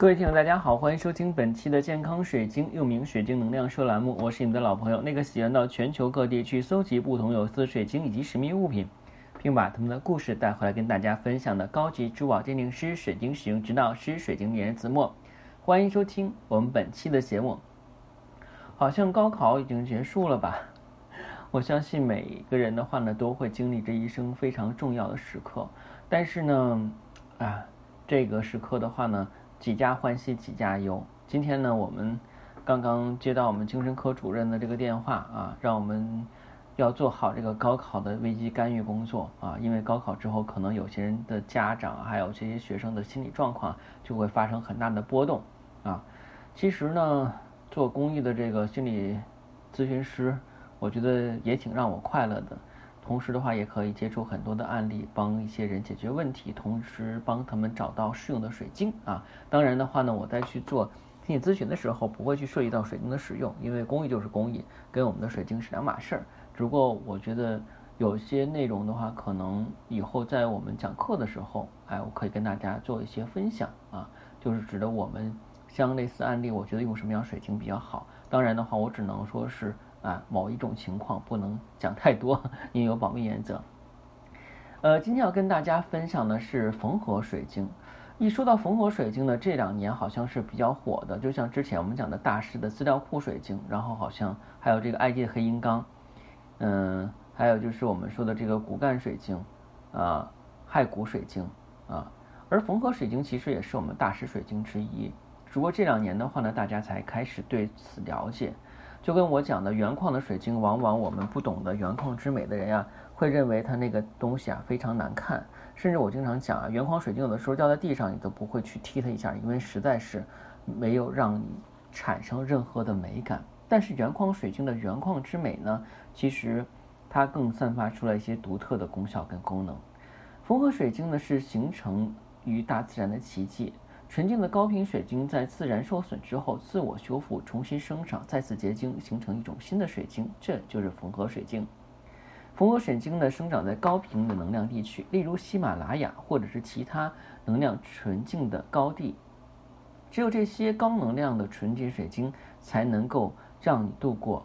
各位听友，大家好，欢迎收听本期的健康水晶，又名水晶能量说栏目。我是你们的老朋友，那个喜欢到全球各地去搜集不同有色水晶以及神秘物品，并把他们的故事带回来跟大家分享的高级珠宝鉴定师、水晶使用指导师、水晶猎人子墨。欢迎收听我们本期的节目。好像高考已经结束了吧？我相信每个人的话呢，都会经历这一生非常重要的时刻。但是呢，啊，这个时刻的话呢。几家欢喜几家忧。今天呢，我们刚刚接到我们精神科主任的这个电话啊，让我们要做好这个高考的危机干预工作啊，因为高考之后，可能有些人的家长还有这些学生的心理状况就会发生很大的波动啊。其实呢，做公益的这个心理咨询师，我觉得也挺让我快乐的。同时的话，也可以接触很多的案例，帮一些人解决问题，同时帮他们找到适用的水晶啊。当然的话呢，我在去做心理咨询的时候，不会去涉及到水晶的使用，因为工艺就是工艺，跟我们的水晶是两码事儿。只不过我觉得有些内容的话，可能以后在我们讲课的时候，哎，我可以跟大家做一些分享啊，就是指的我们像类似案例，我觉得用什么样水晶比较好。当然的话，我只能说是。啊，某一种情况不能讲太多，因为有保密原则。呃，今天要跟大家分享的是缝合水晶。一说到缝合水晶呢，这两年好像是比较火的，就像之前我们讲的大师的资料库水晶，然后好像还有这个埃及的黑银刚，嗯，还有就是我们说的这个骨干水晶，啊，骸骨水晶，啊，而缝合水晶其实也是我们大师水晶之一，只不过这两年的话呢，大家才开始对此了解。就跟我讲的原矿的水晶，往往我们不懂得原矿之美的人呀，会认为它那个东西啊非常难看。甚至我经常讲啊，原矿水晶有的时候掉在地上，你都不会去踢它一下，因为实在是没有让你产生任何的美感。但是原矿水晶的原矿之美呢，其实它更散发出来一些独特的功效跟功能。缝合水晶呢是形成于大自然的奇迹。纯净的高频水晶在自然受损之后自我修复、重新生长、再次结晶，形成一种新的水晶，这就是缝合水晶。缝合水晶呢，生长在高频的能量地区，例如喜马拉雅或者是其他能量纯净的高地。只有这些高能量的纯洁水晶，才能够让你度过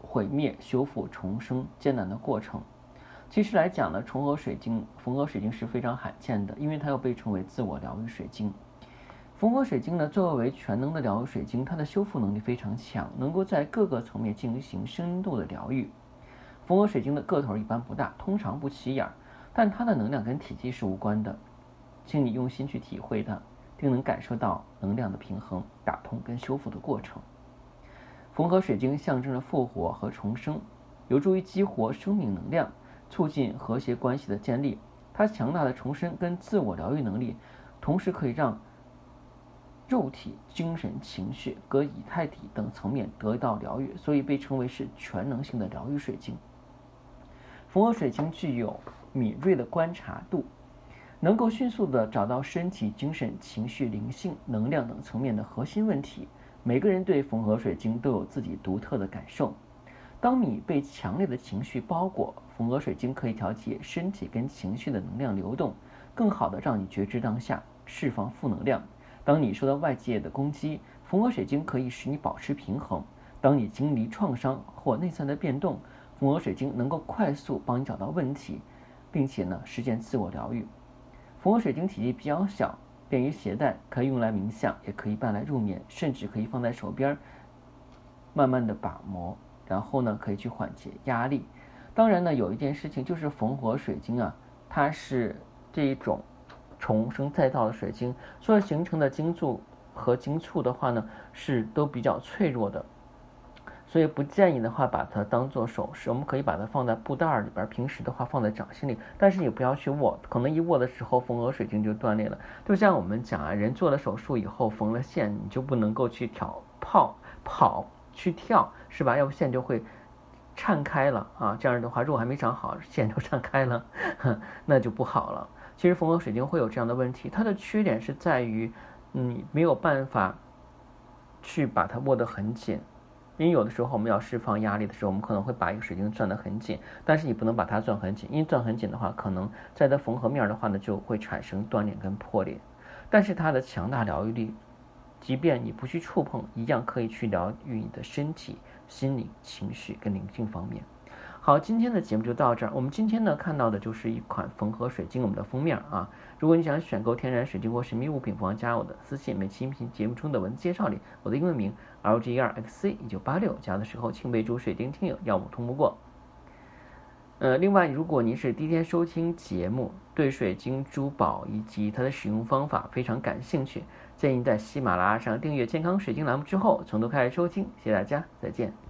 毁灭、修复、重生艰难的过程。其实来讲呢，重合水晶、缝合水晶是非常罕见的，因为它又被称为自我疗愈水晶。缝合水晶呢，作为全能的疗愈水晶，它的修复能力非常强，能够在各个层面进行深度的疗愈。缝合水晶的个头一般不大，通常不起眼，但它的能量跟体积是无关的，请你用心去体会它，并能感受到能量的平衡、打通跟修复的过程。缝合水晶象征着复活和重生，有助于激活生命能量。促进和谐关系的建立，它强大的重生跟自我疗愈能力，同时可以让肉体、精神、情绪、和以太体等层面得到疗愈，所以被称为是全能性的疗愈水晶。缝合水晶具有敏锐的观察度，能够迅速的找到身体、精神、情绪、灵性、能量等层面的核心问题。每个人对缝合水晶都有自己独特的感受。当你被强烈的情绪包裹，缝合水晶可以调节身体跟情绪的能量流动，更好的让你觉知当下，释放负能量。当你受到外界的攻击，缝合水晶可以使你保持平衡。当你经历创伤或内在的变动，缝合水晶能够快速帮你找到问题，并且呢实现自我疗愈。缝合水晶体积比较小，便于携带，可以用来冥想，也可以伴来入眠，甚至可以放在手边，慢慢的把磨。然后呢，可以去缓解压力。当然呢，有一件事情就是缝合水晶啊，它是这一种重生再造的水晶，所以形成的晶柱和晶簇的话呢，是都比较脆弱的，所以不建议的话把它当做首饰。我们可以把它放在布袋里边，平时的话放在掌心里，但是也不要去握，可能一握的时候缝合水晶就断裂了。就像我们讲啊，人做了手术以后缝了线，你就不能够去挑泡跑。去跳是吧？要不线就会颤开了啊！这样的话肉还没长好，线就颤开了，那就不好了。其实缝合水晶会有这样的问题，它的缺点是在于，你没有办法去把它握得很紧，因为有的时候我们要释放压力的时候，我们可能会把一个水晶攥得很紧，但是你不能把它攥很紧，因为攥很紧的话，可能在它缝合面的话呢，就会产生断裂跟破裂。但是它的强大疗愈力，即便你不去触碰，一样可以去疗愈你的身体、心理、情绪跟灵性方面。好，今天的节目就到这儿。我们今天呢看到的就是一款缝合水晶，我们的封面啊。如果你想选购天然水晶或神秘物品，不妨加我的私信。每期音频节目中的文字介绍里，我的英文名 L G E R X C 一九八六，加的时候请备注水晶听友，要么通不过。呃，另外，如果您是第一天收听节目，对水晶珠宝以及它的使用方法非常感兴趣，建议在喜马拉雅上订阅健康水晶栏目之后，从头开始收听。谢谢大家，再见。